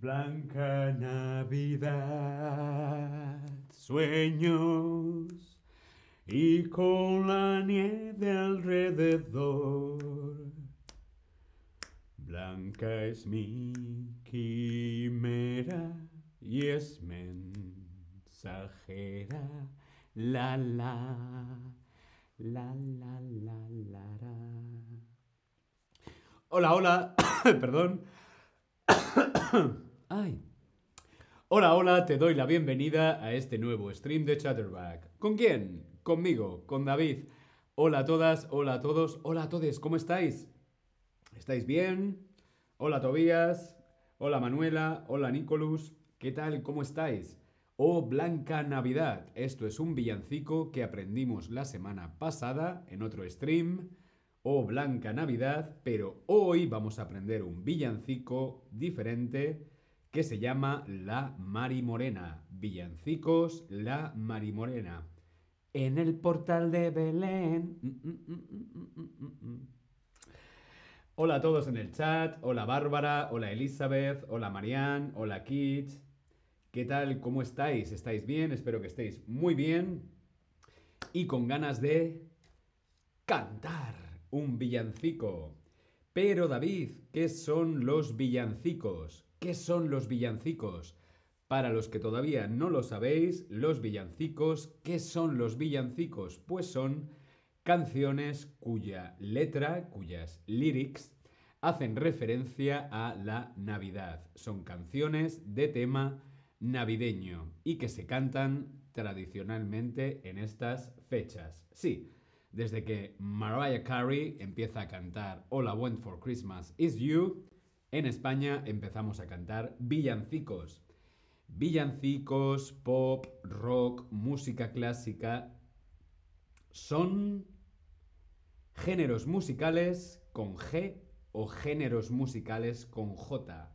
Blanca Navidad, sueños y con la nieve alrededor. Blanca es mi quimera y es mensajera. La la, la la la la la. Hola, hola, perdón. Ay. Hola, hola, te doy la bienvenida a este nuevo stream de Chatterback. ¿Con quién? Conmigo, con David. Hola a todas, hola a todos, hola a todos, ¿cómo estáis? ¿Estáis bien? Hola Tobías, hola Manuela, hola Nicolus, ¿qué tal? ¿Cómo estáis? Oh Blanca Navidad, esto es un villancico que aprendimos la semana pasada en otro stream. Oh Blanca Navidad, pero hoy vamos a aprender un villancico diferente que se llama La Marimorena. Villancicos La Marimorena. En el portal de Belén. Mm, mm, mm, hola a todos en el chat. Hola Bárbara, hola Elizabeth, hola Marianne, hola Kit. ¿Qué tal? ¿Cómo estáis? ¿Estáis bien? Espero que estéis muy bien. Y con ganas de cantar un villancico. Pero David, ¿qué son los villancicos? ¿Qué son los villancicos? Para los que todavía no lo sabéis, los villancicos, ¿qué son los villancicos? Pues son canciones cuya letra, cuyas lyrics, hacen referencia a la Navidad. Son canciones de tema navideño y que se cantan tradicionalmente en estas fechas. Sí, desde que Mariah Carey empieza a cantar All I Want for Christmas Is You, en España empezamos a cantar villancicos. Villancicos, pop, rock, música clásica son géneros musicales con G o géneros musicales con J.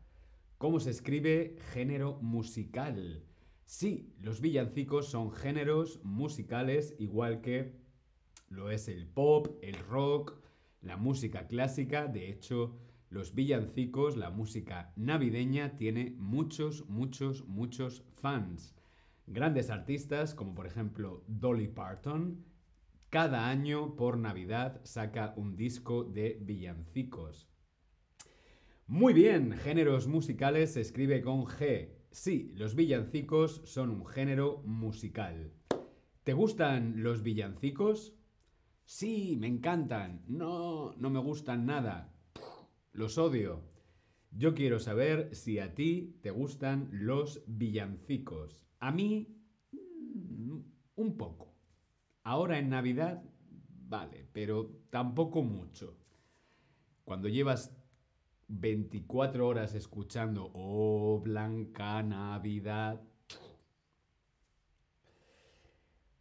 ¿Cómo se escribe género musical? Sí, los villancicos son géneros musicales igual que lo es el pop, el rock, la música clásica. De hecho, los villancicos, la música navideña, tiene muchos, muchos, muchos fans. Grandes artistas como por ejemplo Dolly Parton, cada año por Navidad saca un disco de villancicos. Muy bien, géneros musicales se escribe con G. Sí, los villancicos son un género musical. ¿Te gustan los villancicos? Sí, me encantan. No, no me gustan nada. Los odio. Yo quiero saber si a ti te gustan los villancicos. A mí, mm, un poco. Ahora en Navidad, vale, pero tampoco mucho. Cuando llevas 24 horas escuchando Oh, Blanca Navidad.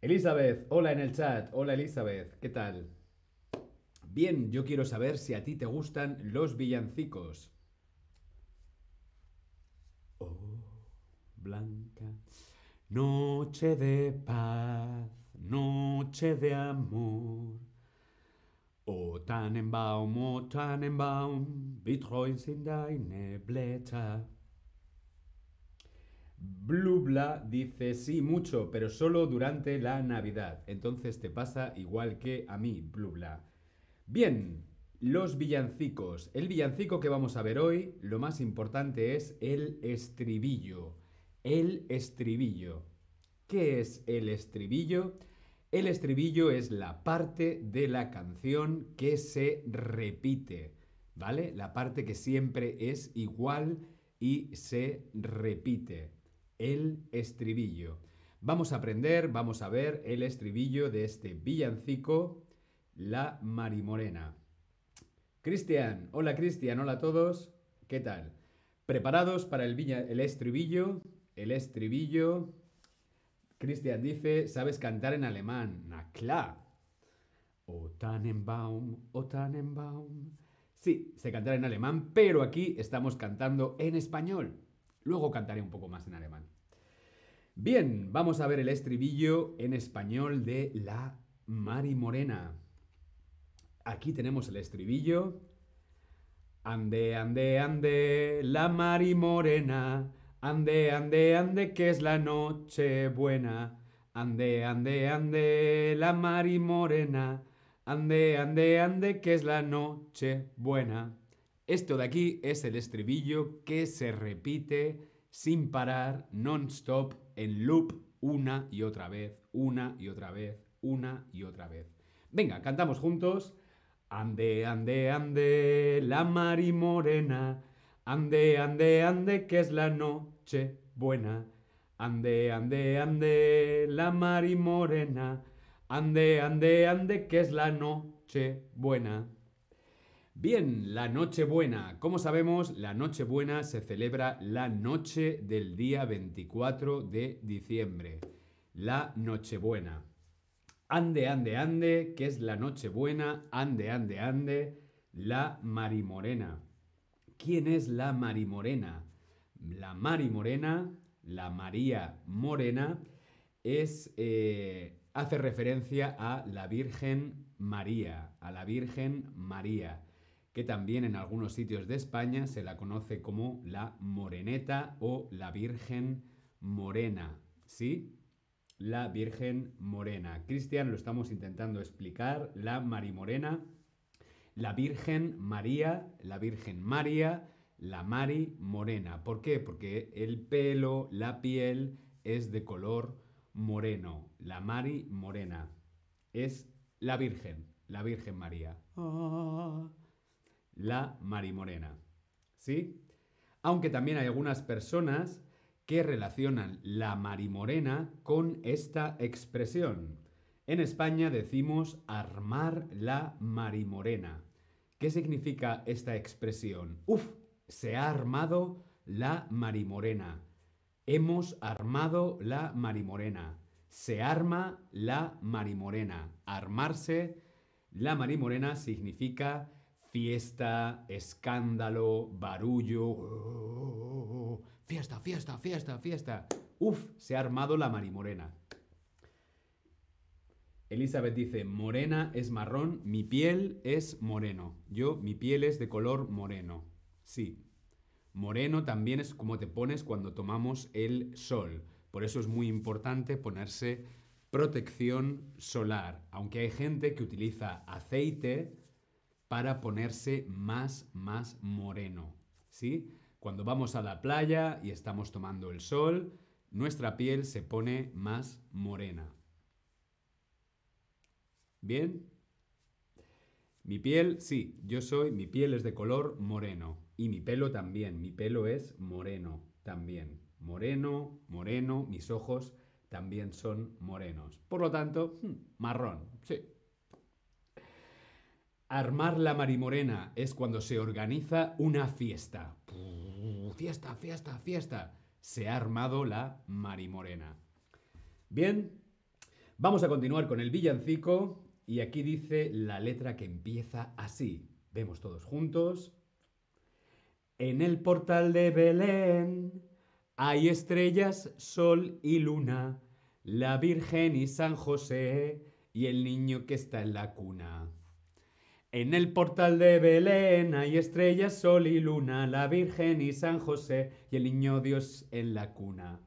Elizabeth, hola en el chat. Hola Elizabeth, ¿qué tal? Bien, yo quiero saber si a ti te gustan los villancicos. Oh, Blanca, noche de paz, noche de amor. O Tannenbaum, o Tannenbaum, betreuen sind deine Blätter. Blubla dice sí mucho, pero solo durante la Navidad. Entonces te pasa igual que a mí, Blubla. Bien, los villancicos. El villancico que vamos a ver hoy, lo más importante es el estribillo. El estribillo. ¿Qué es el estribillo? El estribillo es la parte de la canción que se repite, ¿vale? La parte que siempre es igual y se repite. El estribillo. Vamos a aprender, vamos a ver el estribillo de este villancico, La Marimorena. Cristian, hola Cristian, hola a todos, ¿qué tal? ¿Preparados para el, el estribillo? El estribillo Cristian dice, ¿sabes cantar en alemán? Na klar. O Tannenbaum, o Tannenbaum. Sí, sé cantar en alemán, pero aquí estamos cantando en español. Luego cantaré un poco más en alemán. Bien, vamos a ver el estribillo en español de La Mari Morena. Aquí tenemos el estribillo. Ande, ande, ande, la mari morena. Ande, ande, ande, que es la noche buena. Ande, ande, ande, la mari morena. Ande, ande, ande, que es la noche buena. Esto de aquí es el estribillo que se repite sin parar, non-stop, en loop, una y otra vez, una y otra vez, una y otra vez. Venga, cantamos juntos. Ande, ande, ande, la mari morena. Ande, ande, ande, que es la noche buena. Ande, ande, ande, la mari morena. Ande, ande, ande, que es la noche buena. Bien, la Nochebuena. Como sabemos, la Nochebuena se celebra la noche del día 24 de diciembre. La Nochebuena. Ande, ande, ande, que es la Nochebuena. Ande, ande, ande, la Marimorena. ¿Quién es la Marimorena? La Marimorena, la María Morena, es, eh, hace referencia a la Virgen María, a la Virgen María que también en algunos sitios de España se la conoce como la moreneta o la Virgen Morena. ¿Sí? La Virgen Morena. Cristian, lo estamos intentando explicar. La Marimorena, la Virgen María, la Virgen María, la Mari Morena. ¿Por qué? Porque el pelo, la piel es de color moreno. La Mari Morena es la Virgen, la Virgen María. Ah la marimorena. ¿Sí? Aunque también hay algunas personas que relacionan la marimorena con esta expresión. En España decimos armar la marimorena. ¿Qué significa esta expresión? Uf, se ha armado la marimorena. Hemos armado la marimorena. Se arma la marimorena. Armarse la marimorena significa fiesta, escándalo, barullo. Fiesta, fiesta, fiesta, fiesta. Uf, se ha armado la marimorena. Elizabeth dice, morena es marrón, mi piel es moreno. Yo, mi piel es de color moreno. Sí. Moreno también es como te pones cuando tomamos el sol. Por eso es muy importante ponerse protección solar. Aunque hay gente que utiliza aceite, para ponerse más, más moreno. ¿Sí? Cuando vamos a la playa y estamos tomando el sol, nuestra piel se pone más morena. ¿Bien? Mi piel, sí, yo soy, mi piel es de color moreno. Y mi pelo también, mi pelo es moreno también. Moreno, moreno, mis ojos también son morenos. Por lo tanto, hmm, marrón, sí, Armar la marimorena es cuando se organiza una fiesta. Fiesta, fiesta, fiesta. Se ha armado la marimorena. Bien, vamos a continuar con el villancico y aquí dice la letra que empieza así. Vemos todos juntos. En el portal de Belén hay estrellas, sol y luna, la Virgen y San José y el niño que está en la cuna. En el portal de Belén hay estrellas, sol y luna, la Virgen y San José y el niño Dios en la cuna.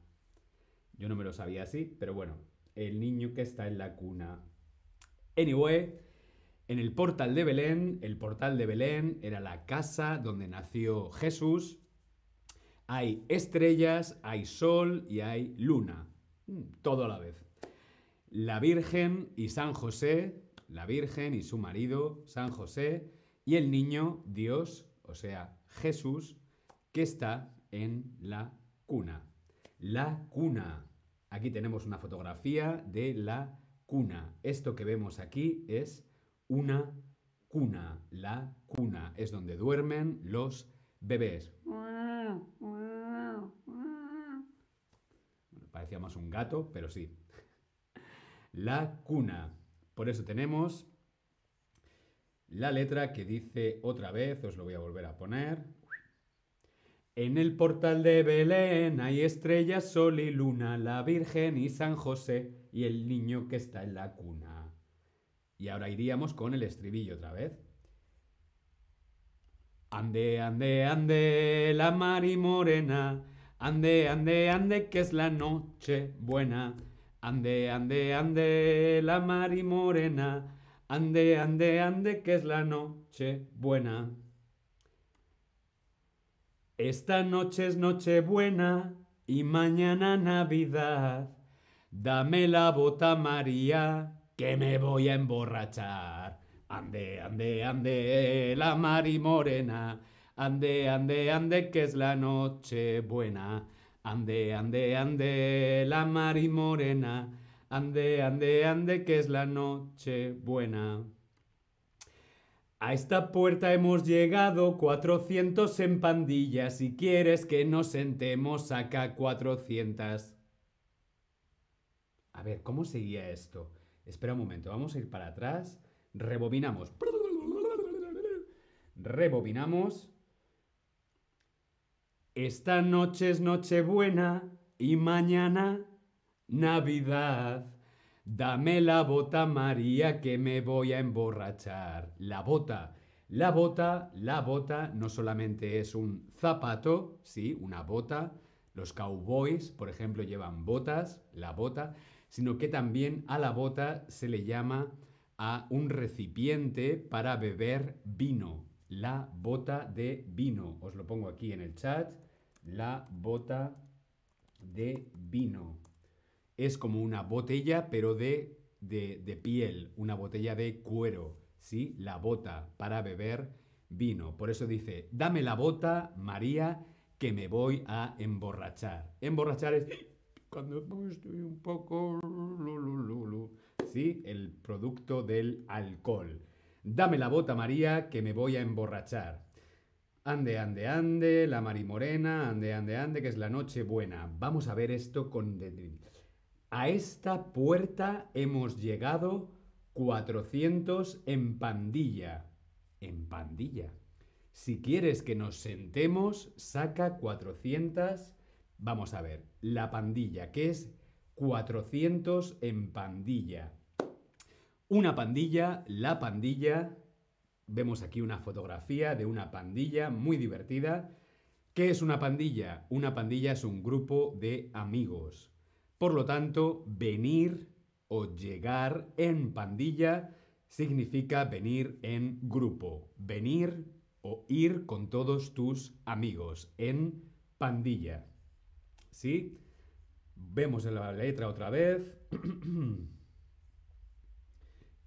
Yo no me lo sabía así, pero bueno, el niño que está en la cuna. Anyway, en el portal de Belén, el portal de Belén era la casa donde nació Jesús. Hay estrellas, hay sol y hay luna. Mm, todo a la vez. La Virgen y San José la Virgen y su marido, San José, y el niño Dios, o sea, Jesús, que está en la cuna. La cuna. Aquí tenemos una fotografía de la cuna. Esto que vemos aquí es una cuna. La cuna es donde duermen los bebés. parecía más un gato, pero sí. La cuna. Por eso tenemos la letra que dice otra vez, os lo voy a volver a poner. En el portal de Belén hay estrellas, sol y luna, la Virgen y San José y el niño que está en la cuna. Y ahora iríamos con el estribillo otra vez. Ande, ande, ande, la mari morena. Ande, ande, ande, que es la noche buena. Ande, ande, ande, la mari morena. Ande, ande, ande, que es la noche buena. Esta noche es noche buena y mañana Navidad. Dame la bota María, que me voy a emborrachar. Ande, ande, ande, la Mari Morena. Ande, ande, ande, que es la noche buena. Ande, ande, ande, la Mari Morena. Ande, ande, ande, que es la noche buena. A esta puerta hemos llegado 400 en pandilla. Si quieres que nos sentemos, saca 400. A ver, ¿cómo seguía esto? Espera un momento, vamos a ir para atrás. Rebobinamos. Rebobinamos. Esta noche es Nochebuena y mañana Navidad. Dame la bota, María, que me voy a emborrachar. La bota. La bota, la bota no solamente es un zapato, sí, una bota. Los cowboys, por ejemplo, llevan botas, la bota, sino que también a la bota se le llama a un recipiente para beber vino. La bota de vino. Os lo pongo aquí en el chat. La bota de vino. Es como una botella, pero de, de, piel, una botella de cuero. ¿Sí? La bota para beber vino. Por eso dice, dame la bota, María, que me voy a emborrachar. Emborrachar es cuando estoy un poco el producto del alcohol. Dame la bota, María, que me voy a emborrachar. Ande, ande, ande, la marimorena, ande, ande, ande, que es la noche buena. Vamos a ver esto con... A esta puerta hemos llegado 400 en pandilla. En pandilla. Si quieres que nos sentemos, saca 400. Vamos a ver, la pandilla, que es 400 en pandilla. Una pandilla, la pandilla. Vemos aquí una fotografía de una pandilla muy divertida. ¿Qué es una pandilla? Una pandilla es un grupo de amigos. Por lo tanto, venir o llegar en pandilla significa venir en grupo. Venir o ir con todos tus amigos en pandilla. ¿Sí? Vemos en la letra otra vez.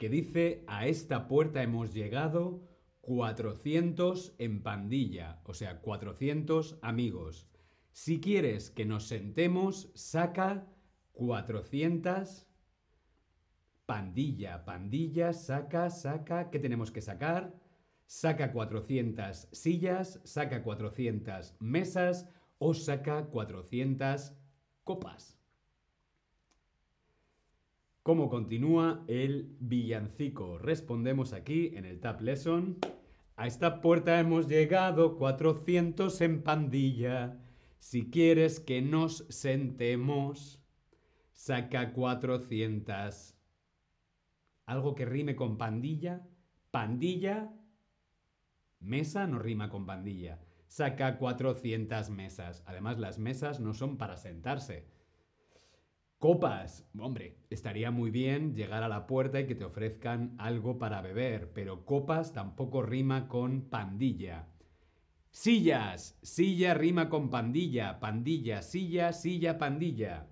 que dice, a esta puerta hemos llegado 400 en pandilla, o sea, 400 amigos. Si quieres que nos sentemos, saca 400 pandilla, pandilla, saca, saca, ¿qué tenemos que sacar? Saca 400 sillas, saca 400 mesas o saca 400 copas. ¿Cómo continúa el villancico? Respondemos aquí en el Tab Lesson. A esta puerta hemos llegado 400 en pandilla. Si quieres que nos sentemos, saca 400. ¿Algo que rime con pandilla? Pandilla. Mesa no rima con pandilla. Saca 400 mesas. Además, las mesas no son para sentarse Copas. Hombre, estaría muy bien llegar a la puerta y que te ofrezcan algo para beber, pero copas tampoco rima con pandilla. Sillas. Silla rima con pandilla. Pandilla, silla, silla, pandilla.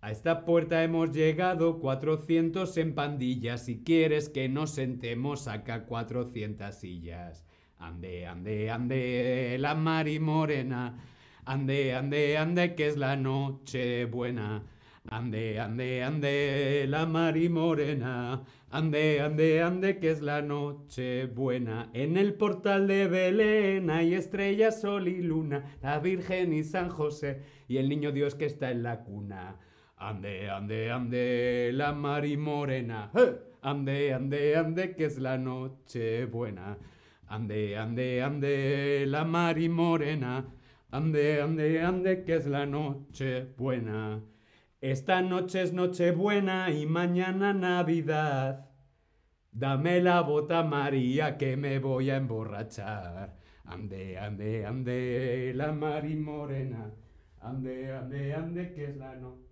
A esta puerta hemos llegado 400 en pandilla. Si quieres que nos sentemos, saca 400 sillas. Ande, ande, ande, la mari morena. Ande, ande, ande, que es la noche buena. Ande, ande, ande, la mari morena. Ande, ande, ande, que es la noche buena. En el portal de Belén hay estrellas, sol y luna, la Virgen y San José y el niño Dios que está en la cuna. Ande, ande, ande, la mari morena. Ande, ande, ande, que es la noche buena. Ande, ande, ande, la mari morena. Ande, ande, ande, que es la noche buena. Esta noche es Nochebuena y mañana Navidad. Dame la bota María que me voy a emborrachar. Ande, ande, ande, la mar y morena. Ande, ande, ande, que es la noche.